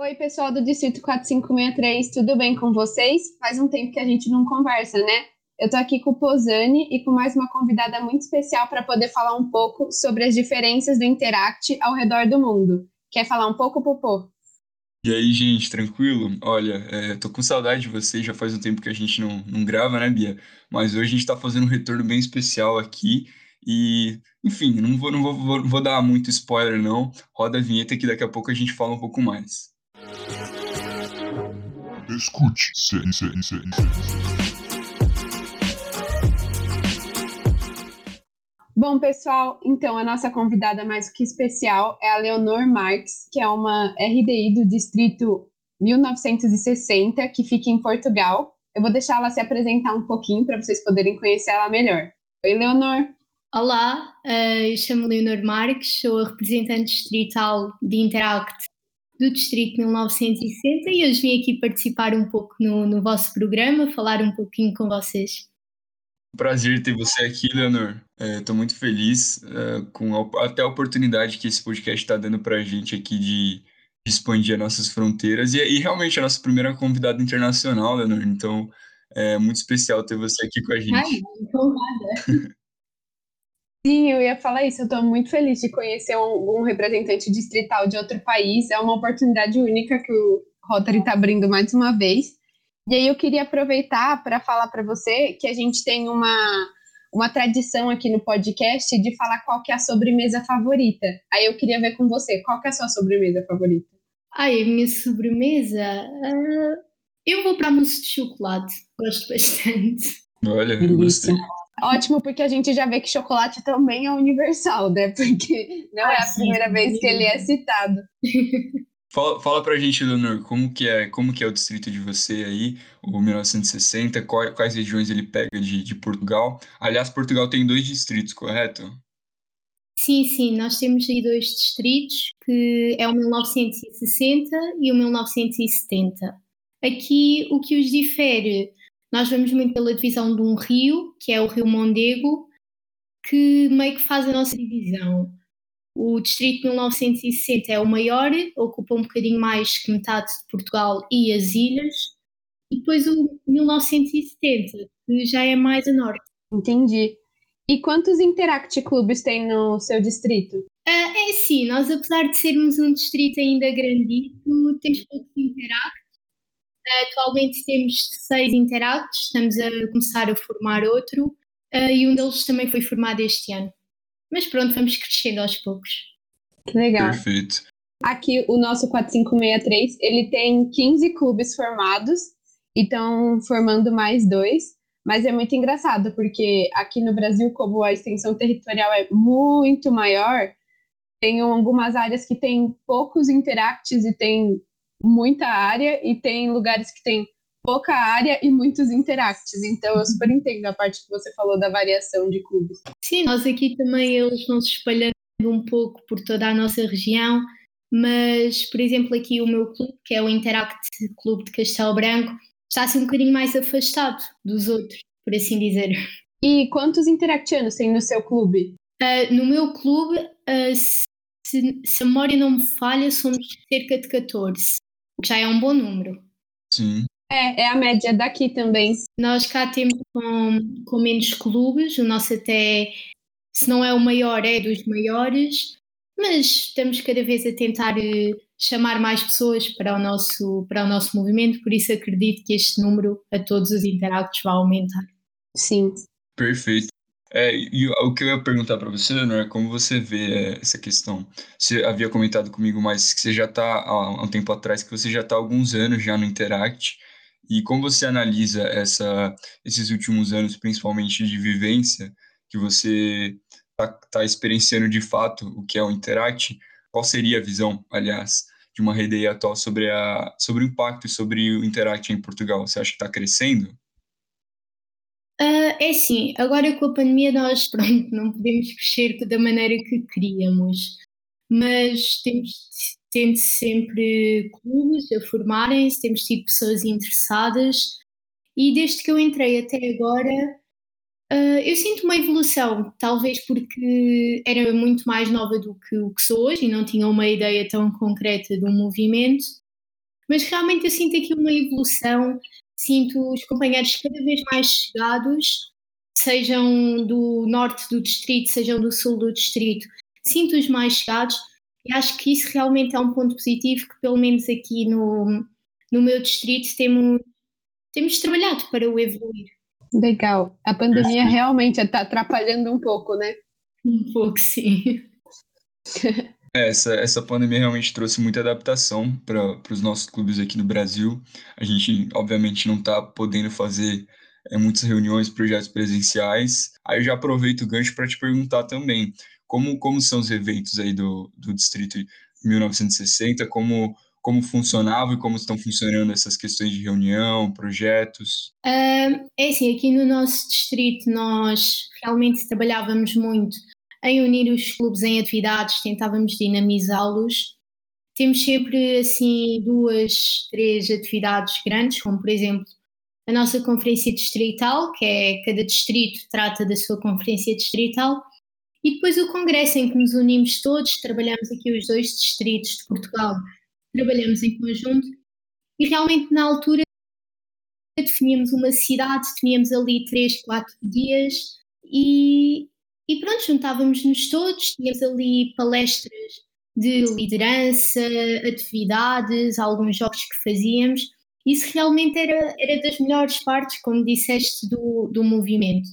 Oi, pessoal do Distrito 4563, tudo bem com vocês? Faz um tempo que a gente não conversa, né? Eu tô aqui com o Posani e com mais uma convidada muito especial para poder falar um pouco sobre as diferenças do Interact ao redor do mundo. Quer falar um pouco, Popô? E aí, gente, tranquilo? Olha, é, tô com saudade de vocês, já faz um tempo que a gente não, não grava, né, Bia? Mas hoje a gente tá fazendo um retorno bem especial aqui e, enfim, não vou, não vou, vou, vou dar muito spoiler, não. Roda a vinheta que daqui a pouco a gente fala um pouco mais. Escute, se, se, se, Bom, pessoal, então a nossa convidada mais que especial é a Leonor Marques, que é uma RDI do distrito 1960, que fica em Portugal. Eu vou deixar ela se apresentar um pouquinho para vocês poderem conhecer ela melhor. Oi, Leonor. Olá, eh, eu chamo Leonor Marques, sou a representante distrital de Interact do Distrito 1960 e hoje vim aqui participar um pouco no, no vosso programa, falar um pouquinho com vocês. Prazer ter você aqui, Leonor. Estou é, muito feliz é, com a, até a oportunidade que esse podcast está dando para a gente aqui de, de, expandir as nossas fronteiras e, e, realmente a nossa primeira convidada internacional, Leonor. Então é muito especial ter você aqui com a gente. Ai, empolgada. Sim, eu ia falar isso. Eu estou muito feliz de conhecer um, um, representante distrital de outro país. É uma oportunidade única que o Rotary está abrindo mais uma vez. E aí eu queria aproveitar para falar para você que a gente tem uma, uma tradição aqui no podcast de falar qual que é a sobremesa favorita. Aí eu queria ver com você, qual que é a sua sobremesa favorita? Ai, a minha sobremesa? Uh, eu vou para mousse de chocolate. Gosto bastante. Olha, eu gostei. Ótimo, porque a gente já vê que chocolate também é universal, né? Porque não ah, é a sim, primeira sim. vez que ele é citado. Fala, fala pra gente, Leonor, como que é, como que é o distrito de você aí, o 1960, quais, quais regiões ele pega de, de Portugal? Aliás, Portugal tem dois distritos, correto? Sim, sim, nós temos aí dois distritos, que é o 1960 e o 1970. Aqui, o que os difere, nós vamos muito pela divisão de um rio, que é o Rio Mondego, que meio que faz a nossa divisão. O distrito de 1960 é o maior, ocupa um bocadinho mais que metade de Portugal e as ilhas. E depois o 1970, que já é mais a norte. Entendi. E quantos Interact Clubes tem no seu distrito? Uh, é sim, nós apesar de sermos um distrito ainda grandito, temos poucos Interact. Atualmente temos seis Interacts, estamos a começar a formar outro, uh, e um deles também foi formado este ano. Mas pronto, vamos crescendo aos poucos. Que legal. Perfeito. Aqui o nosso 4563, ele tem 15 clubes formados e estão formando mais dois. Mas é muito engraçado, porque aqui no Brasil, como a extensão territorial é muito maior, tem algumas áreas que tem poucos interacts e tem muita área, e tem lugares que tem pouca área e muitos interacts. Então eu super entendo a parte que você falou da variação de clubes. Sim, nós aqui também eles vão se espalhando um pouco por toda a nossa região, mas por exemplo aqui o meu clube, que é o Interact Clube de Castelo Branco, está assim um bocadinho mais afastado dos outros, por assim dizer. E quantos interactianos tem no seu clube? Uh, no meu clube, uh, se, se a memória não me falha, somos cerca de 14, o que já é um bom número. Sim. É, é a média daqui também. Nós cá temos com, com menos clubes, o nosso até, se não é o maior, é dos maiores, mas estamos cada vez a tentar eh, chamar mais pessoas para o nosso, para o nosso movimento, por isso acredito que este número a todos os interactos vai aumentar. Sim. Perfeito. É, e o que eu ia perguntar para você, Leonor, é como você vê é, essa questão. Você havia comentado comigo, mas que você já está há um tempo atrás, que você já está há alguns anos já no Interact, e como você analisa essa, esses últimos anos, principalmente de vivência, que você está tá experienciando de fato o que é o Interact, qual seria a visão, aliás, de uma rede atual sobre, a, sobre o impacto e sobre o Interact em Portugal? Você acha que está crescendo? Uh, é sim, agora com a pandemia nós pronto, não podemos crescer da maneira que queríamos, mas temos tendo sempre clubes a formarem-se, temos tido pessoas interessadas e desde que eu entrei até agora uh, eu sinto uma evolução, talvez porque era muito mais nova do que o que sou hoje e não tinha uma ideia tão concreta um movimento, Mas realmente eu sinto aqui uma evolução, sinto os companheiros cada vez mais chegados, sejam do norte do distrito, sejam do sul do distrito, sinto-os mais chegados e acho que isso realmente é um ponto positivo que pelo menos aqui no, no meu distrito temos, temos trabalhado para o evoluir. Legal. A pandemia realmente está atrapalhando um pouco, né? Um pouco, sim. É, essa, essa pandemia realmente trouxe muita adaptação para os nossos clubes aqui no Brasil. A gente, obviamente, não está podendo fazer é, muitas reuniões, projetos presenciais. Aí eu já aproveito o gancho para te perguntar também, como, como são os eventos aí do, do Distrito 1960, como, como funcionava e como estão funcionando essas questões de reunião, projetos? Uh, é assim, aqui no nosso distrito nós realmente trabalhávamos muito em unir os clubes em atividades, tentávamos dinamizá-los. Temos sempre assim duas, três atividades grandes, como por exemplo a nossa conferência distrital, que é cada distrito trata da sua conferência distrital, e depois o congresso em que nos unimos todos, trabalhamos aqui os dois distritos de Portugal, trabalhamos em conjunto e realmente na altura definíamos uma cidade, definíamos ali três, quatro dias e, e pronto, juntávamos-nos todos, tínhamos ali palestras de liderança, atividades, alguns jogos que fazíamos. Isso realmente era, era das melhores partes, como disseste, do, do movimento.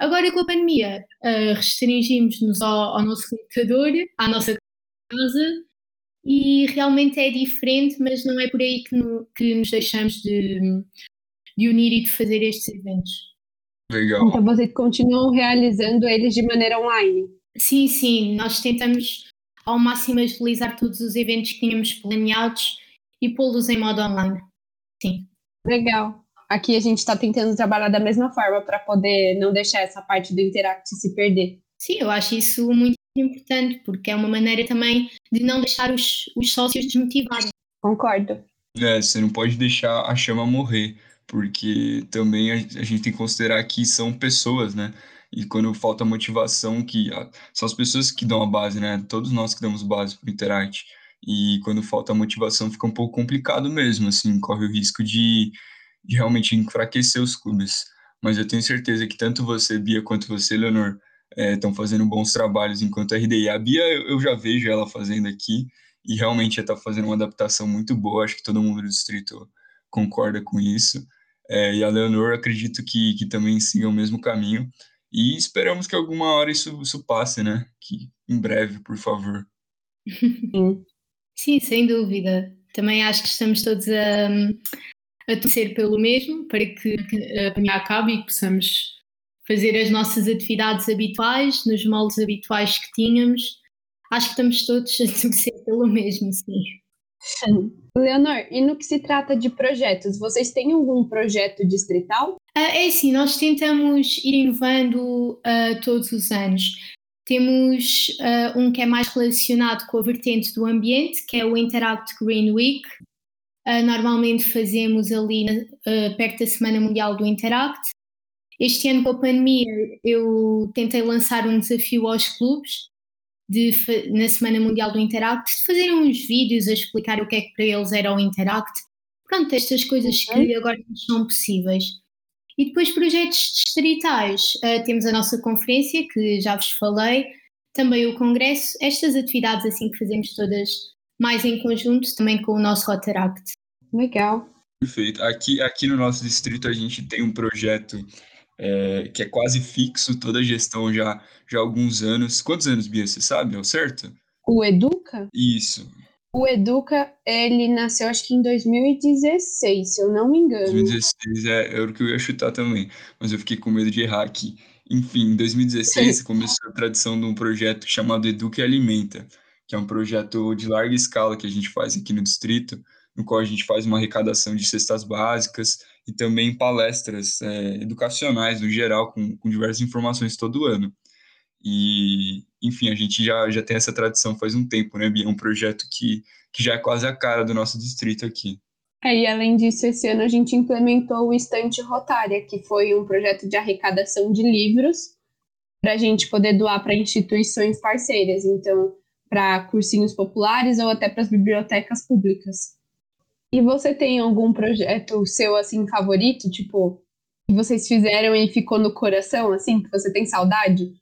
Agora com a pandemia, uh, restringimos-nos ao, ao, nosso computador, à nossa casa, e realmente é diferente, mas não é por aí que, no, que nos deixamos de, de unir e de fazer estes eventos. Legal. Então vocês continuam realizando eles de maneira online? Sim, sim. Nós tentamos ao máximo agilizar todos os eventos que tínhamos planeados e pô-los em modo online. Sim. Legal. Aqui a gente está tentando trabalhar da mesma forma para poder não deixar essa parte do Interact se perder. Sim, eu acho isso muito importante, porque é uma maneira também de não deixar os, os sócios desmotivarem. Concordo. É, você não pode deixar a chama morrer porque também a, a gente tem que considerar que são pessoas, né? E quando falta motivação, que a, são as pessoas que dão a base, né? Todos nós que damos base para o Interact. E quando falta motivação, fica um pouco complicado mesmo, assim, corre o risco de, de realmente enfraquecer os clubes. Mas eu tenho certeza que tanto você, Bia, quanto você, Leonor, estão é, fazendo bons trabalhos enquanto RDI. A Bia, eu, eu já vejo ela fazendo aqui, e realmente está fazendo uma adaptação muito boa, acho que todo mundo do distrito concorda com isso. É, e a Leonor, acredito que, que também siga o mesmo caminho. E esperamos que alguma hora isso, isso passe, né? Que em breve, por favor. Sim, sem dúvida. Também acho que estamos todos a, a torcer pelo mesmo para que a pandemia acabe e que possamos fazer as nossas atividades habituais, nos moldes habituais que tínhamos. Acho que estamos todos a torcer pelo mesmo, sim. Leonor, e no que se trata de projetos, vocês têm algum projeto distrital? Uh, é assim, nós tentamos ir inovando uh, todos os anos. Temos uh, um que é mais relacionado com a vertente do ambiente, que é o Interact Green Week. normalmente fazemos ali perto da Semana Mundial do Interact. Este ano, com a pandemia, eu tentei lançar um desafio aos clubes de, na Semana Mundial do Interact, de fazerem uns vídeos a explicar o que é que para eles era o Interact. Pronto, estas coisas que agora não são possíveis. E depois projetos distritais. Uh, temos a nossa conferência, que já vos falei, também o congresso, estas atividades assim que fazemos todas mais em conjunto, também com o nosso Rotaract. Legal. Perfeito. Aqui, aqui no nosso distrito a gente tem um projeto é, que é quase fixo, toda a gestão já, já há alguns anos. Quantos anos, Bia, você sabe, ao certo? O Educa? Isso. O Educa, ele nasceu acho que em 2016, se eu não me engano. 2016 é, era o que eu ia chutar também, mas eu fiquei com medo de errar aqui. Enfim, em 2016 começou a tradição de um projeto chamado Educa e Alimenta, que é um projeto de larga escala que a gente faz aqui no distrito, no qual a gente faz uma arrecadação de cestas básicas e também palestras é, educacionais no geral, com, com diversas informações todo ano. E, enfim, a gente já, já tem essa tradição faz um tempo, né, Bia? É um projeto que, que já é quase a cara do nosso distrito aqui. É, e além disso, esse ano a gente implementou o Estante Rotária, que foi um projeto de arrecadação de livros para a gente poder doar para instituições parceiras, então, para cursinhos populares ou até para as bibliotecas públicas. E você tem algum projeto seu, assim, favorito? Tipo, que vocês fizeram e ficou no coração, assim, que você tem saudade?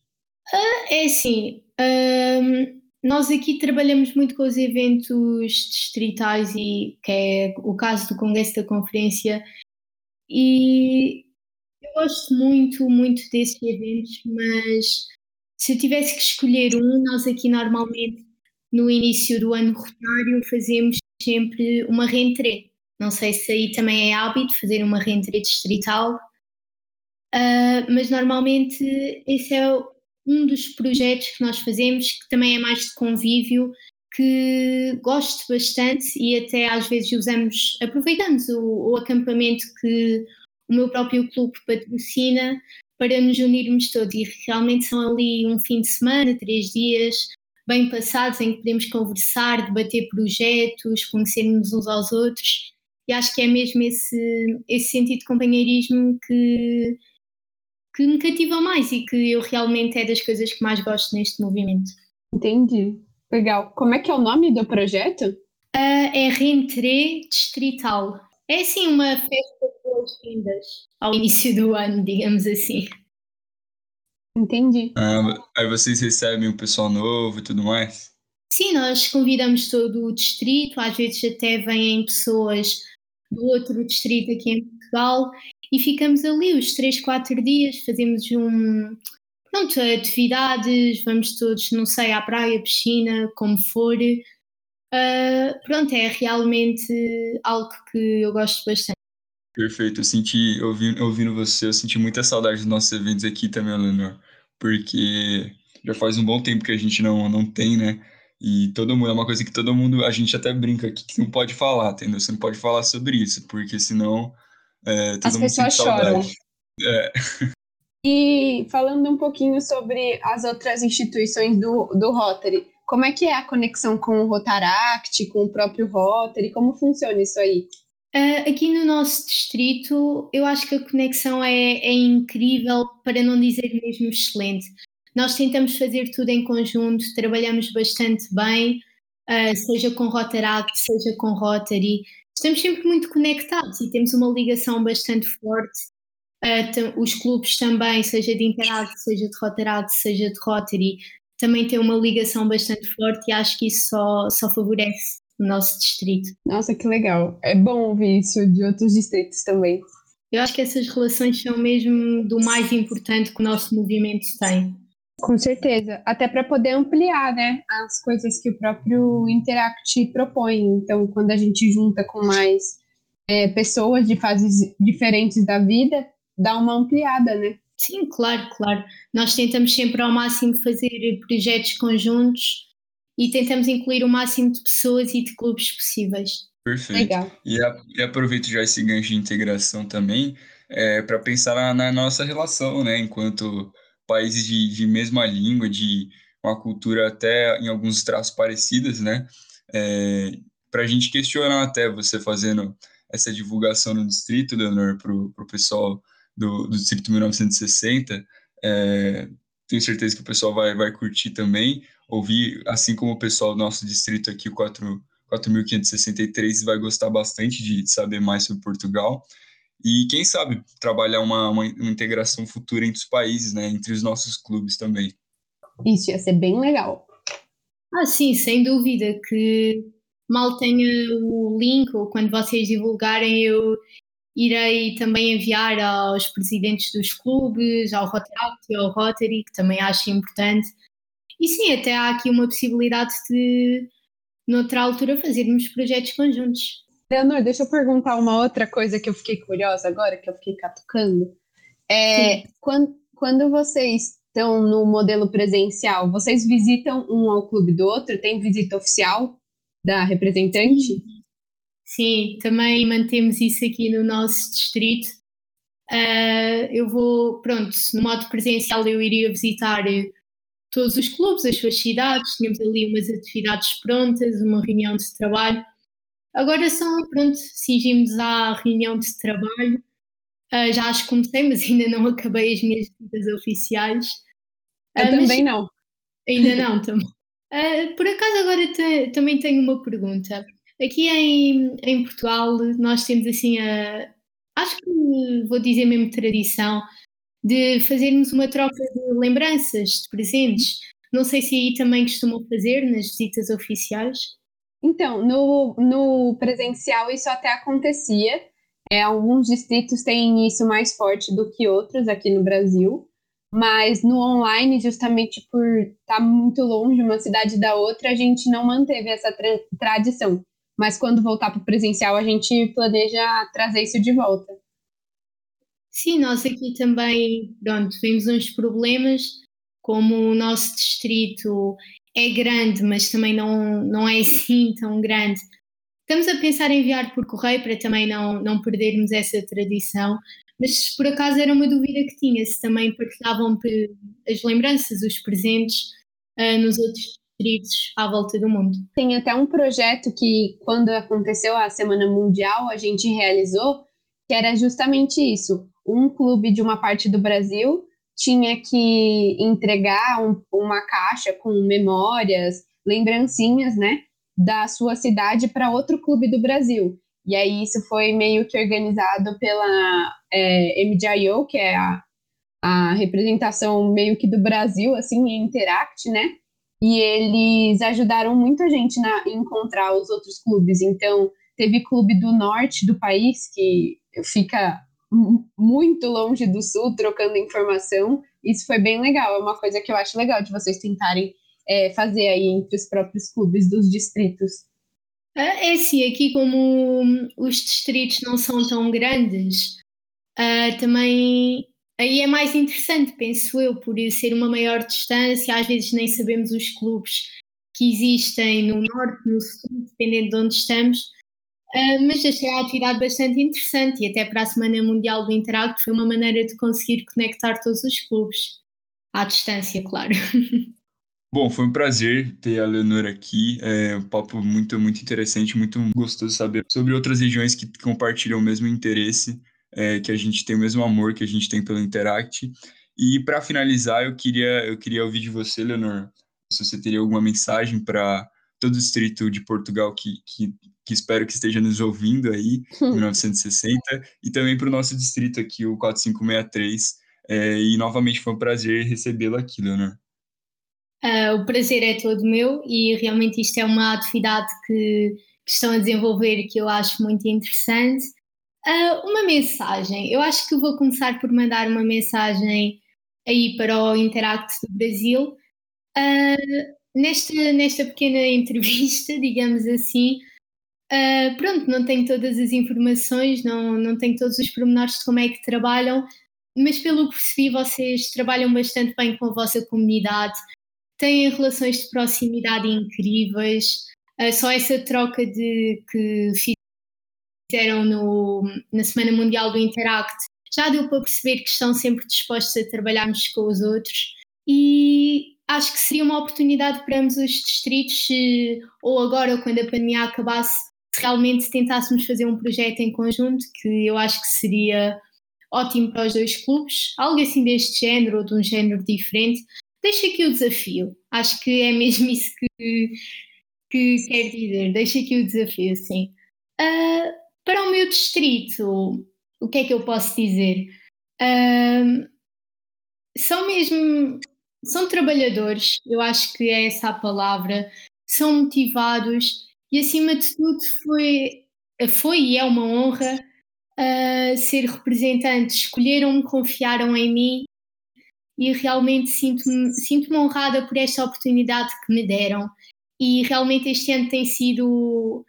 É assim, hum, nós aqui trabalhamos muito com os eventos distritais e que é o caso do Congresso da Conferência e eu gosto muito, muito desses eventos, mas se eu tivesse que escolher um, nós aqui normalmente no início do ano rotário fazemos sempre uma reentrée. Não sei se aí também é hábito fazer uma reentrée distrital, uh, mas normalmente esse é um dos projetos que nós fazemos, que também é mais de convívio, que gosto bastante e até às vezes usamos, aproveitamos o, o acampamento que o meu próprio clube patrocina para nos unirmos todos e realmente são ali um fim de semana, três dias bem passados em que podemos conversar, debater projetos, conhecermos uns aos outros e acho que é mesmo esse, esse sentido de companheirismo que, que me cativa mais e que eu realmente é das coisas que mais gosto neste movimento. Entendi. Legal. Como é que é o nome do projeto? Uh, é Rentrée Distrital. É assim uma festa de boas-vindas ao início do ano, digamos assim. Entendi. Ah, aí vocês recebem o pessoal novo e tudo mais? Sim, nós convidamos todo o distrito, às vezes até vêm pessoas do outro distrito aqui em Portugal e ficamos ali os 3, 4 dias, fazemos um, pronto, atividades, vamos todos, não sei, à praia, piscina, como for. Uh, pronto, é realmente algo que eu gosto bastante. Perfeito, eu senti, ouvindo, ouvindo você, eu senti muita saudade dos nossos eventos aqui também, Leonor, porque já faz um bom tempo que a gente não, não tem, né? E todo mundo, é uma coisa que todo mundo, a gente até brinca aqui que não pode falar, entendeu? Você não pode falar sobre isso, porque senão é, todo As mundo pessoas choram. É. E falando um pouquinho sobre as outras instituições do, do Rotary, como é que é a conexão com o Rotaract, com o próprio Rotary? Como funciona isso aí? Uh, aqui no nosso distrito, eu acho que a conexão é, é incrível, para não dizer mesmo excelente. Nós tentamos fazer tudo em conjunto, trabalhamos bastante bem, uh, seja com Rotaract, seja com Rotary. Estamos sempre muito conectados e temos uma ligação bastante forte. Uh, os clubes também, seja de Interact, seja de Rotaract, seja de Rotary, também têm uma ligação bastante forte e acho que isso só, só favorece o nosso distrito. Nossa, que legal. É bom ouvir isso de outros distritos também. Eu acho que essas relações são mesmo do mais importante que o nosso movimento tem. Com certeza, até para poder ampliar, né, as coisas que o próprio Interact propõe. Então, quando a gente junta com mais é, pessoas de fases diferentes da vida, dá uma ampliada, né? Sim, claro, claro. Nós tentamos sempre ao máximo fazer projetos conjuntos e tentamos incluir o máximo de pessoas e de clubes possíveis. Perfeito. Legal. E, a, e aproveito já esse gancho de integração também é, para pensar na, na, nossa relação, né, enquanto países de, de mesma língua, de uma cultura até em alguns traços parecidas, né, é, para a gente questionar até você fazendo essa divulgação no distrito, Leonor, para o pessoal do, do Distrito 1960, é, tenho certeza que o pessoal vai, vai curtir também, ouvir, assim como o pessoal do nosso distrito aqui, o 4.563, vai gostar bastante de saber mais sobre Portugal. E quem sabe trabalhar uma, uma, uma integração futura entre os países, né, entre os nossos clubes também. Isso ia ser bem legal. Ah, sim, sem dúvida que mal tenha o link ou quando vocês divulgarem eu irei também enviar aos presidentes dos clubes, ao Rotary ao Rotary, que também acho importante. E sim, até há aqui uma possibilidade de, noutra altura, fazermos projetos conjuntos. Leonor, deixa eu perguntar uma outra coisa que eu fiquei curiosa agora, que eu fiquei catucando. É, quando, quando vocês estão no modelo presencial, vocês visitam um ao clube do outro? Tem visita oficial da representante? Sim, também mantemos isso aqui no nosso distrito. Uh, eu vou, pronto, no modo presencial eu iria visitar todos os clubes, as suas cidades, tínhamos ali umas atividades prontas, uma reunião de trabalho Agora são, pronto, cingimos à reunião de trabalho. Uh, já as comecei, mas ainda não acabei as minhas visitas oficiais. Eu uh, também não. Ainda não, também. Uh, por acaso agora te, também tenho uma pergunta. Aqui em, em Portugal nós temos assim a, acho que vou dizer mesmo tradição, de fazermos uma troca de lembranças, de presentes. Não sei se aí também costumam fazer nas visitas oficiais. Então, no, no presencial isso até acontecia. É, alguns distritos têm isso mais forte do que outros aqui no Brasil, mas no online, justamente por estar tá muito longe uma cidade da outra, a gente não manteve essa tra tradição. Mas quando voltar para o presencial, a gente planeja trazer isso de volta. Sim, nós aqui também, pronto, vimos uns problemas, como o nosso distrito é grande, mas também não, não é assim tão grande. Estamos a pensar em enviar por correio para também não, não perdermos essa tradição, mas por acaso era uma dúvida que tinha, se também partilhavam as lembranças, os presentes uh, nos outros distritos à volta do mundo. Tem até um projeto que, quando aconteceu a Semana Mundial, a gente realizou, que era justamente isso. Um clube de uma parte do Brasil tinha que entregar um, uma caixa com memórias, lembrancinhas, né, da sua cidade para outro clube do Brasil. E aí isso foi meio que organizado pela é, MDIO, que é a, a representação meio que do Brasil, assim, em Interact, né? E eles ajudaram muita gente na, encontrar os outros clubes. Então, teve clube do norte do país, que fica muito longe do sul, trocando informação. Isso foi bem legal, é uma coisa que eu acho legal de vocês tentarem é, fazer aí entre os próprios clubes dos distritos. É sim, aqui como os distritos não são tão grandes, uh, também aí é mais interessante, penso eu, por ser uma maior distância, às vezes nem sabemos os clubes que existem no norte, no sul, dependendo de onde estamos, uh, mas achei a atividade bastante interessante e até para a Semana Mundial do Interacto foi uma maneira de conseguir conectar todos os clubes, à distância, claro. Bom, foi um prazer ter a Leonor aqui. É um papo muito, muito interessante, muito gostoso saber sobre outras regiões que compartilham o mesmo interesse, é, que a gente tem o mesmo amor que a gente tem pelo Interact. E para finalizar, eu queria, eu queria ouvir de você, Leonor, se você teria alguma mensagem para todo o distrito de Portugal que, que, que, espero que esteja nos ouvindo aí, em 1960, e também para o nosso distrito aqui, o 4563. É, e novamente foi um prazer recebê-lo aqui, Leonor. Uh, o prazer é todo meu e realmente isto é uma atividade que, que estão a desenvolver que eu acho muito interessante. Uh, uma mensagem, eu acho que vou começar por mandar uma mensagem aí para o Interact do Brasil. Uh, nesta, nesta pequena entrevista, digamos assim, uh, pronto, não tenho todas as informações, não, não tenho todos os pormenores de como é que trabalham, mas pelo que percebi, vocês trabalham bastante bem com a vossa comunidade, têm relações de proximidade incríveis. Uh, só essa troca de que fizeram no, na Semana Mundial do Interact já deu para perceber que estão sempre dispostos a trabalhar uns com os outros e acho que seria uma oportunidade para ambos os distritos, se, ou agora ou quando a pandemia acabasse, se realmente tentássemos fazer um projeto em conjunto, que eu acho que seria ótimo para os dois clubes, algo assim deste género ou de um género diferente, deixa aqui o desafio. Acho que é mesmo isso que, que quer dizer. Deixa aqui o desafio, sim. Uh, para o meu distrito, o que é que eu posso dizer? Uh, são mesmo. São trabalhadores, eu acho que é essa a palavra. São motivados e, acima de tudo, foi, foi e é uma honra uh, ser representante. Escolheram-me, confiaram em mim e realmente sinto-me sinto honrada por esta oportunidade que me deram. E realmente este ano tem sido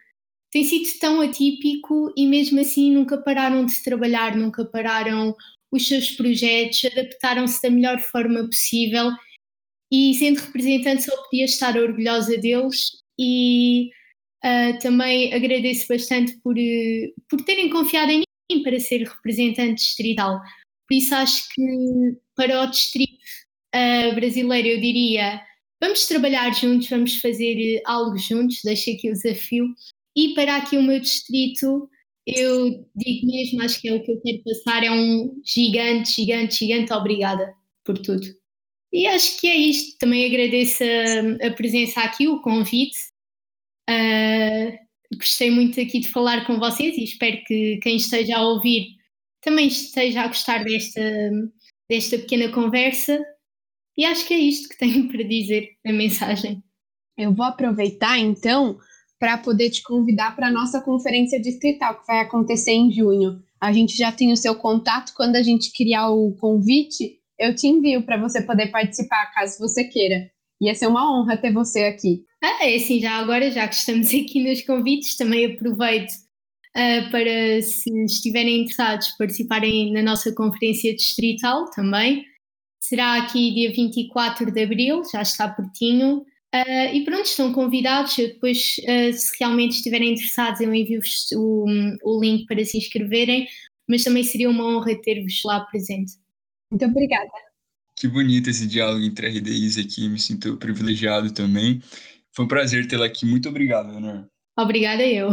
tem sido tão atípico e mesmo assim nunca pararam de trabalhar, nunca pararam os seus projetos, adaptaram-se da melhor forma possível e sendo representante só podia estar orgulhosa deles e uh, também agradeço bastante por, uh, por terem confiado em mim para ser representante distrital. Por isso acho que para o distrito uh, brasileiro eu diria vamos trabalhar juntos, vamos fazer uh, algo juntos, deixo aqui o desafio. E para aqui o meu distrito, eu digo mesmo, acho que é o que eu quero passar, é um gigante, gigante, gigante obrigada por tudo. E acho que é isto. Também agradeço a, a presença aqui, o convite. Uh, gostei muito aqui de falar com vocês e espero que quem esteja a ouvir também esteja a gostar desta, desta pequena conversa. E acho que é isto que tenho para dizer, a mensagem. Eu vou aproveitar então para poder te convidar para a nossa conferência distrital, que vai acontecer em junho. A gente já tem o seu contato, quando a gente criar o convite, eu te envio para você poder participar, caso você queira. Ia ser uma honra ter você aqui. Ah, é assim, já agora, já que estamos aqui nos convites, também aproveito uh, para, se estiverem interessados, participarem na nossa conferência distrital também. Será aqui dia 24 de abril, já está pertinho. Uh, e pronto, estão convidados. Eu depois, uh, se realmente estiverem interessados, eu envio-vos o, o link para se inscreverem, mas também seria uma honra ter-vos lá presente. Muito obrigada. Que bonito esse diálogo entre a RD Isa aqui, me sinto privilegiado também. Foi um prazer tê-la aqui. Muito obrigado, Leonor. Obrigada eu.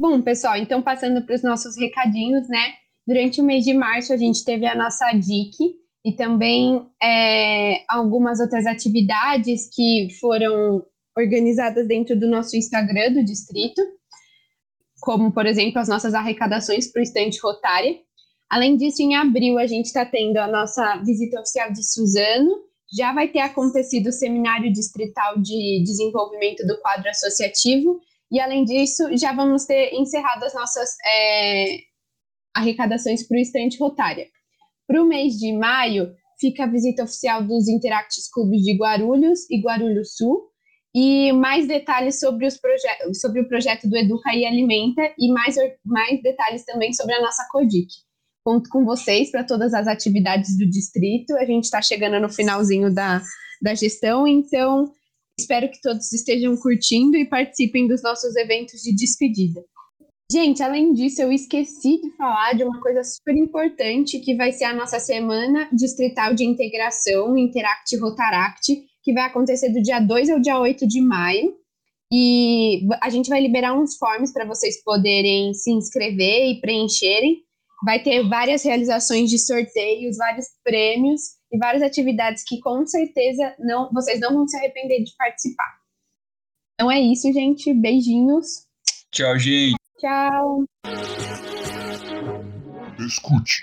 Bom, pessoal, então passando para os nossos recadinhos, né? Durante o mês de março a gente teve a nossa DIC e também é, algumas outras atividades que foram organizadas dentro do nosso Instagram do distrito, como, por exemplo, as nossas arrecadações para o estante Rotária. Além disso, em abril a gente está tendo a nossa visita oficial de Suzano, já vai ter acontecido o seminário distrital de desenvolvimento do quadro associativo e, além disso, já vamos ter encerrado as nossas é, arrecadações para o estante Rotária. Para o mês de maio, fica a visita oficial dos Interactis Clubes de Guarulhos e Guarulhos Sul, e mais detalhes sobre, os sobre o projeto do Educa e Alimenta, e mais, mais detalhes também sobre a nossa CODIC. Conto com vocês para todas as atividades do distrito, a gente está chegando no finalzinho da, da gestão, então Espero que todos estejam curtindo e participem dos nossos eventos de despedida. Gente, além disso, eu esqueci de falar de uma coisa super importante que vai ser a nossa semana distrital de integração Interact Rotaract, que vai acontecer do dia 2 ao dia 8 de maio. E a gente vai liberar uns forms para vocês poderem se inscrever e preencherem. Vai ter várias realizações de sorteios, vários prêmios e várias atividades que com certeza não, vocês não vão se arrepender de participar. Então é isso, gente. Beijinhos. Tchau, gente. Tchau. Escute.